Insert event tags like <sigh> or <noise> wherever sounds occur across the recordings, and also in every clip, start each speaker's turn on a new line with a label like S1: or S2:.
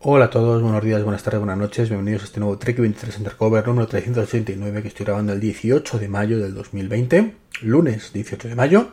S1: Hola a todos, buenos días, buenas tardes, buenas noches, bienvenidos a este nuevo Trek 23 Undercover número 389 que estoy grabando el 18 de mayo del 2020, lunes 18 de mayo,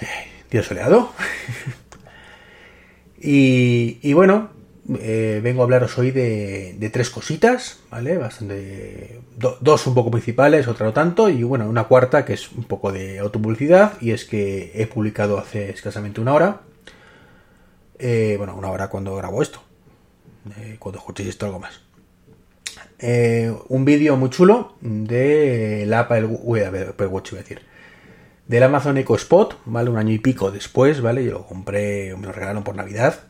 S1: eh, día soleado. <laughs> y, bueno, eh, vengo a hablaros hoy de, tres cositas, ¿vale? Bastante. Do, dos un poco principales, otra no tanto, y bueno, una cuarta que es un poco de autopublicidad, y es que he publicado hace escasamente una hora eh, bueno, una hora cuando grabo esto. Eh, cuando escuchéis esto, algo más. Eh, un vídeo muy chulo de la Apple, decir. Del Amazon Echo Spot, ¿vale? Un año y pico después, ¿vale? Yo lo compré, me lo regalaron por Navidad.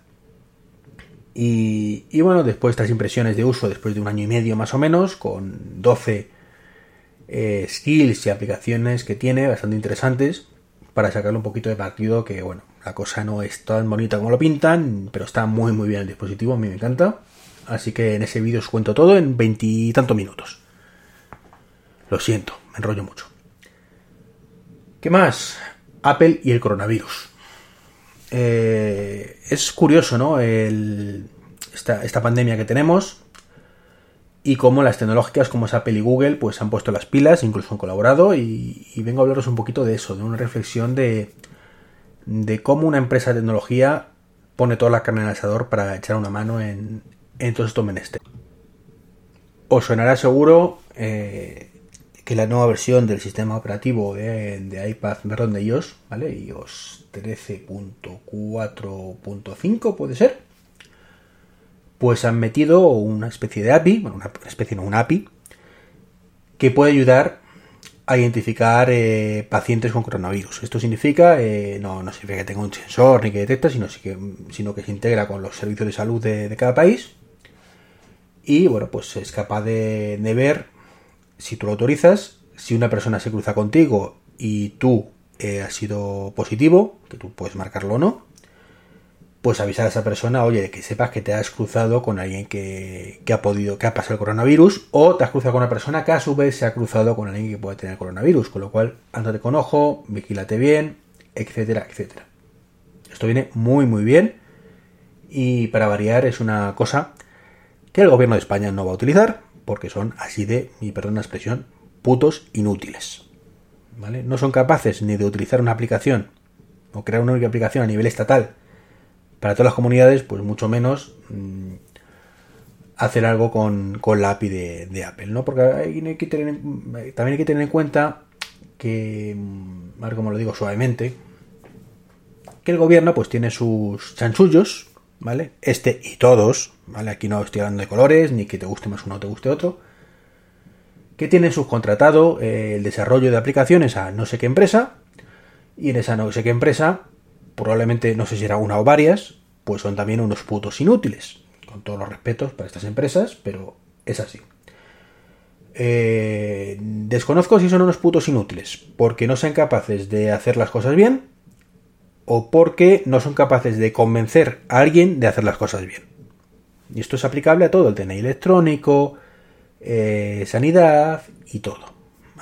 S1: Y, bueno, después estas impresiones de uso, después de un año y medio más o menos, con 12 eh, skills y aplicaciones que tiene, bastante interesantes, para sacarle un poquito de partido que, bueno, la cosa no es tan bonita como lo pintan, pero está muy muy bien el dispositivo, a mí me encanta. Así que en ese vídeo os cuento todo en veintitantos minutos. Lo siento, me enrollo mucho. ¿Qué más? Apple y el coronavirus. Eh, es curioso, ¿no? Esta, pandemia que tenemos y cómo las tecnológicas como es Apple y Google pues han puesto las pilas, incluso han colaborado y, y vengo a hablaros un poquito de eso, de una reflexión de, de cómo una empresa de tecnología pone toda la carne en el asador para echar una mano en, en todos estos menesteres. Os sonará seguro eh, que la nueva versión del sistema operativo de, de iPad, perdón, de iOS, ¿vale? iOS 13.4.5 puede ser, pues han metido una especie de API, bueno, una especie no, una API, que puede ayudar a identificar eh, pacientes con coronavirus. Esto significa, eh, no, no, significa que tenga un sensor ni que detecta, sino, sino que se integra con los servicios de salud de, cada país. Y bueno, pues es capaz de, de, ver, si tú lo autorizas, si una persona se cruza contigo y tú eh, has sido positivo, que tú puedes marcarlo o no, pues avisar a esa persona, oye, que sepas que te has cruzado con alguien que, ha podido, que ha pasado el coronavirus, o te has cruzado con una persona que a su vez se ha cruzado con alguien que puede tener coronavirus, con lo cual, ándate con ojo, vigílate bien, etcétera, etcétera. Esto viene muy, muy bien, y para variar es una cosa que el gobierno de España no va a utilizar, porque son así de, mi perdón la expresión, putos inútiles. ¿Vale? No son capaces ni de utilizar una aplicación o crear una única aplicación a nivel estatal para todas las comunidades, pues mucho menos mmm, hacer algo con, con, la API de, Apple, ¿no? Porque también hay que tener en cuenta que, a ver lo digo suavemente, que el gobierno pues tiene sus chanchullos, ¿vale? Este y todos, ¿vale? Aquí no estoy hablando de colores, ni que te guste más uno o te guste otro, que tienen subcontratado eh, el desarrollo de aplicaciones a no sé qué empresa, y en esa no sé qué empresa probablemente, no sé si era una o varias, pues son también unos putos inútiles. Con todos los respetos para estas empresas, pero es así. Eh, desconozco si son unos putos inútiles, porque no sean capaces de hacer las cosas bien, o porque no son capaces de convencer a alguien de hacer las cosas bien. Y esto es aplicable a todo, el DNI electrónico, eh, sanidad y todo.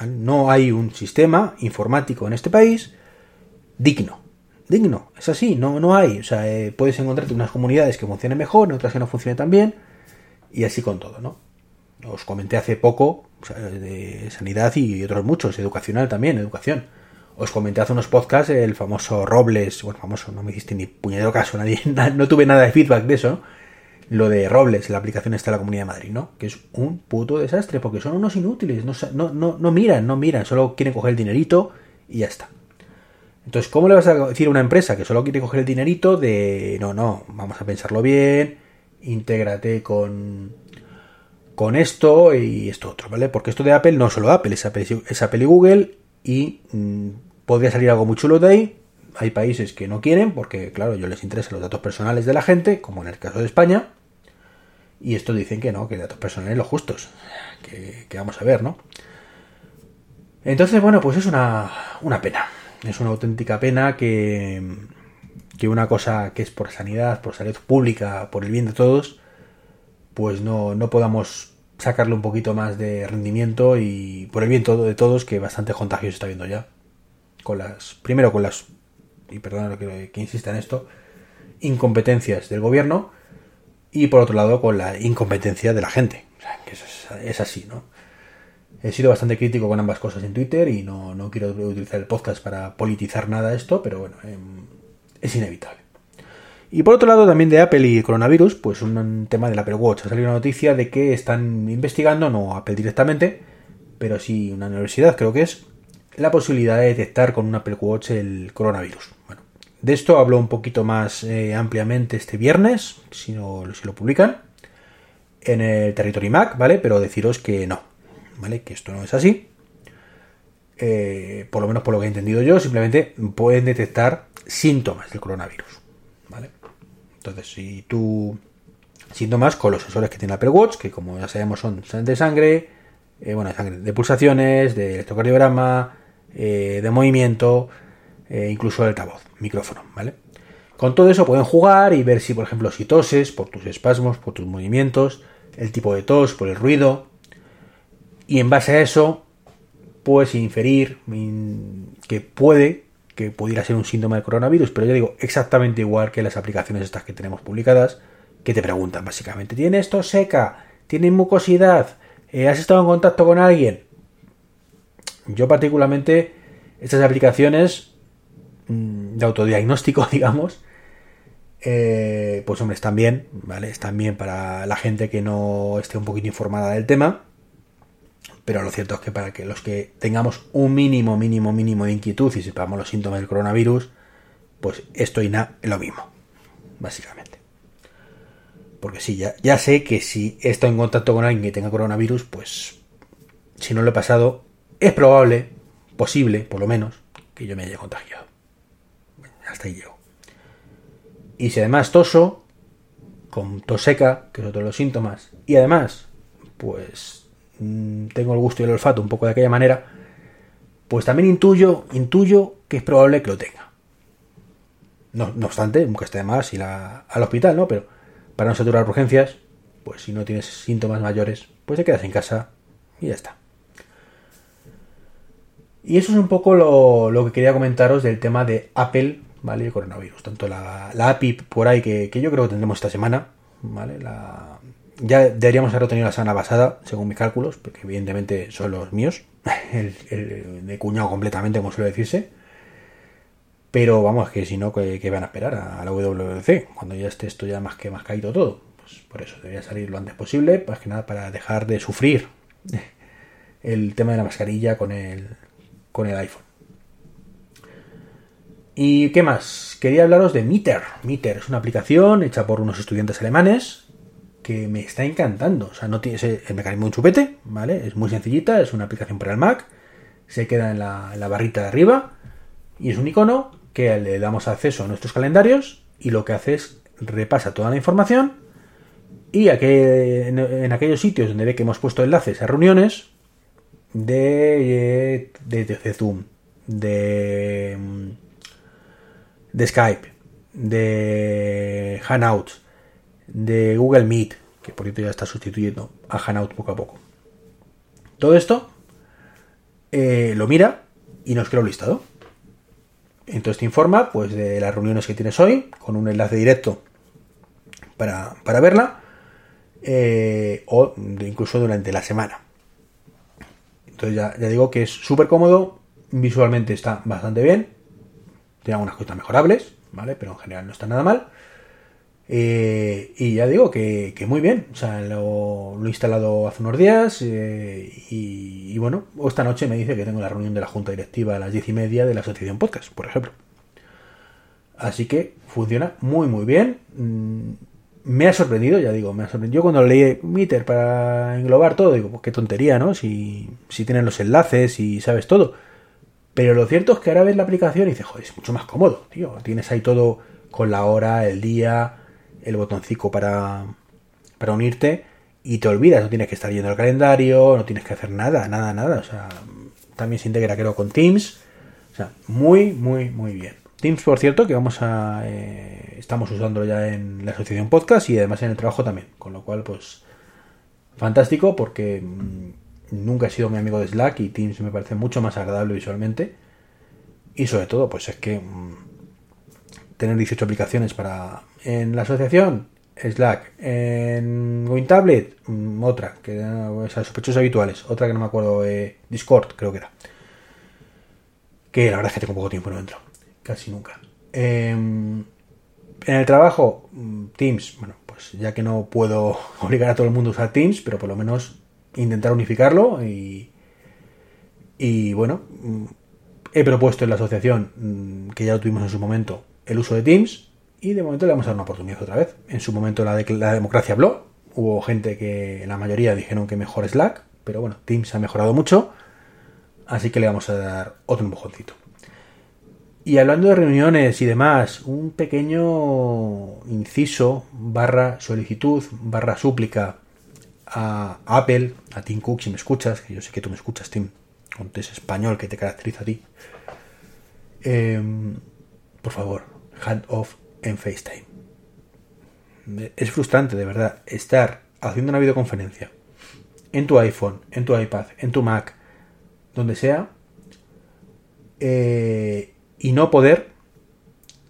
S1: No hay un sistema informático en este país digno digno. Es así, no, no hay. O sea, eh, puedes encontrarte unas comunidades que funcionen mejor, otras que no funcionen tan bien, y así con todo, ¿no? Os comenté hace poco o sea, de sanidad y otros muchos, educacional también, educación. Os comenté hace unos podcasts el famoso Robles, bueno, famoso, no me hiciste ni puñetero caso, <laughs> nadie, no tuve nada de feedback de eso, Lo de Robles, la aplicación está en la Comunidad de Madrid, ¿no? Que es un puto desastre, porque son unos inútiles, no, no, no, no miran, no miran, solo quieren coger el dinerito y ya está. Entonces, ¿cómo le vas a decir a una empresa que solo quiere coger el dinerito de no, no, vamos a pensarlo bien, intégrate con, con esto y esto otro, ¿vale? Porque esto de Apple no solo Apple, es Apple, y Google y mmm, podría salir algo muy chulo de ahí. Hay países que no quieren porque, claro, ellos les interesan los datos personales de la gente, como en el caso de España. Y esto dicen que no, que datos personales los justos. Que, que vamos a ver, ¿no? Entonces, bueno, pues es una, una pena es una auténtica pena que, que una cosa que es por sanidad, por salud pública, por el bien de todos, pues no, no podamos sacarle un poquito más de rendimiento y por el bien todo de todos, que bastante contagio está viendo ya. Con las, primero con las, y perdón que, que insista en esto, incompetencias del gobierno y por otro lado con la incompetencia de la gente. O sea, que es, así, ¿no? He sido bastante crítico con ambas cosas en Twitter y no, no quiero utilizar el podcast para politizar nada esto, pero bueno, em, es inevitable. Y por otro lado, también de Apple y coronavirus, pues un tema del Apple Watch. Ha salido una noticia de que están investigando, no Apple directamente, pero sí una universidad, creo que es, la posibilidad de detectar con un Apple Watch el coronavirus. Bueno, de esto hablo un poquito más eh, ampliamente este viernes, si, no, si lo publican, en el Territory Mac, ¿vale? Pero deciros que no, ¿vale? Que esto no es así. Eh, por lo menos por lo que he entendido yo, simplemente pueden detectar síntomas del coronavirus, ¿vale? Entonces, si tú síntomas con los sensores que tiene Apple Watch, que como ya sabemos son de sangre, eh, bueno, de sangre, de pulsaciones, de electrocardiograma, eh, de movimiento, incluso el altavoz, micrófono, ¿vale? Con todo eso pueden jugar y ver si, por ejemplo, si toses por tus espasmos, por tus movimientos, el tipo de tos, por el ruido. Y en base a eso, puedes inferir que puede que pudiera ser un síntoma de coronavirus, pero yo digo exactamente igual que las aplicaciones estas que tenemos publicadas, que te preguntan básicamente, ¿tiene esto seca? ¿Tiene mucosidad? Eh, ¿Has estado en contacto con alguien? Yo particularmente, estas aplicaciones mm, de autodiagnóstico, <laughs> digamos, eh, pues hombre, están bien, ¿vale? Están bien para la gente que no esté un poquito informada del tema. Pero lo cierto es que para que los que tengamos un mínimo, mínimo, mínimo de inquietud y sepamos los síntomas del coronavirus, pues esto y nada es lo mismo, básicamente. Porque sí, ya, ya sé que si estoy en contacto con alguien que tenga coronavirus, pues si no lo he pasado, es probable, posible, por lo menos, que yo me haya contagiado. Hasta ahí llego. Y si además toso, con tos seca, que es otro de los síntomas, y además, pues tengo el gusto y el olfato un poco de aquella manera, pues también intuyo, intuyo que es probable que lo tenga. No, obstante, nunca esté de más ir al hospital, ¿no? Pero para no saturar urgencias, pues si no tienes síntomas mayores, pues te quedas en casa y ya está. Y eso es un poco lo, que quería comentaros del tema de Apple, ¿vale? El coronavirus. Tanto la, API por ahí que, yo creo que tendremos esta semana, ¿vale? La, ya deberíamos haberlo tenido la semana pasada, según mis cálculos, porque evidentemente son los míos, <laughs> el, de cuñado completamente, como suele decirse. Pero vamos, que si no, que, van a esperar a, la WWDC, cuando ya esté esto ya más que más caído todo. Pues por eso debería salir lo antes posible, más que nada para dejar de sufrir <laughs> el tema de la mascarilla con el, con el iPhone. ¿Y qué más? Quería hablaros de Meter. Meter es una aplicación hecha por unos estudiantes alemanes que me está encantando. O sea, no tiene el mecanismo de un chupete, ¿vale? Es muy sencillita, es una aplicación para el Mac. Se queda en la, barrita de arriba y es un icono que le damos acceso a nuestros calendarios y lo que hace es repasa toda la información y en, en, aquellos sitios donde ve que hemos puesto enlaces a reuniones, de, de, Zoom, de, de Skype, de Hangouts, de Google Meet, que por cierto ya está sustituyendo a Hangout poco a poco. Todo esto eh, lo mira y nos crea un listado. Entonces te informa pues, de las reuniones que tienes hoy, con un enlace directo para, verla, eh, o incluso durante la semana. Entonces ya, digo que es súper cómodo, visualmente está bastante bien, tiene algunas cosas mejorables, ¿vale? Pero en general no está nada mal. Eh, y ya digo que, muy bien, o sea, lo, he instalado hace unos días eh, y, bueno, esta noche me dice que tengo la reunión de la junta directiva a las diez y media de la asociación podcast, por ejemplo. Así que funciona muy muy bien. Mm, me ha sorprendido, ya digo, me ha sorprendido. Yo cuando leí Meter para englobar todo, digo, pues qué tontería, ¿no? Si, si tienen los enlaces y sabes todo. Pero lo cierto es que ahora ves la aplicación y dices, joder, es mucho más cómodo, tío. Tienes ahí todo con la hora, el día, el botoncito para, para unirte y te olvidas, no tienes que estar yendo al calendario, no tienes que hacer nada, nada, nada. O sea, también se integra, creo, con Teams. O sea, muy, muy, muy bien. Teams, por cierto, que vamos a. Eh, estamos usando ya en la asociación podcast y además en el trabajo también. Con lo cual, pues. Fantástico porque mm, nunca he sido mi amigo de Slack y Teams me parece mucho más agradable visualmente. Y sobre todo, pues es que mm, tener 18 aplicaciones para en la asociación Slack. En WinTablet, mm, otra, que esas sospechosos habituales. Otra que no me acuerdo, eh, Discord, creo que era. Que la verdad es que tengo poco tiempo, no entro. Casi nunca. Em, en el trabajo, mm, Teams. Bueno, pues ya que no puedo <laughs> obligar a todo el mundo a usar Teams, pero por lo menos intentar unificarlo y. Y bueno, mm, he propuesto en la asociación, que ya lo tuvimos en su momento, el uso de Teams y de momento le vamos a dar una oportunidad otra vez. En su momento la, de, la democracia habló, hubo gente que la mayoría dijeron que mejor Slack, pero bueno, Teams ha mejorado mucho, así que le vamos a dar otro empujoncito. Y hablando de reuniones y demás, un pequeño inciso, barra solicitud, barra súplica a Apple, a Tim Cook, si me escuchas, que yo sé que tú me escuchas, Tim, con ese español que te caracteriza a ti. Em, por favor, hand off en FaceTime. Es frustrante, de verdad, estar haciendo una videoconferencia en tu iPhone, en tu iPad, en tu Mac, donde sea, eh, y no poder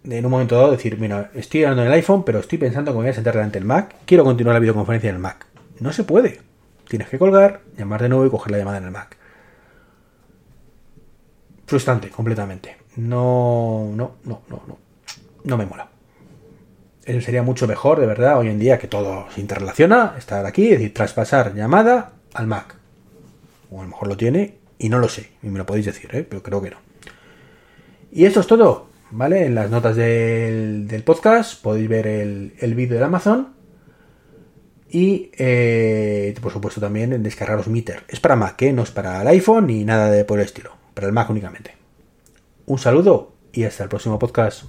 S1: en un momento dado decir, mira, estoy hablando en el iPhone, pero estoy pensando que me voy a sentar delante del Mac, quiero continuar la videoconferencia en el Mac. No se puede. Tienes que colgar, llamar de nuevo y coger la llamada en el Mac. Frustrante, completamente. No, no, no, no, no. No me mola. Sería mucho mejor, de verdad, hoy en día que todo se interrelaciona, estar aquí, es decir, traspasar llamada al Mac. O a lo mejor lo tiene y no lo sé, y me lo podéis decir, ¿eh? pero creo que no. Y esto es todo, ¿vale? En las notas del, podcast podéis ver el, vídeo de Amazon y, eh, por supuesto, también en descargaros Meter. Es para Mac, ¿eh? no es para el iPhone ni nada de por el estilo, para el Mac únicamente. Un saludo y hasta el próximo podcast.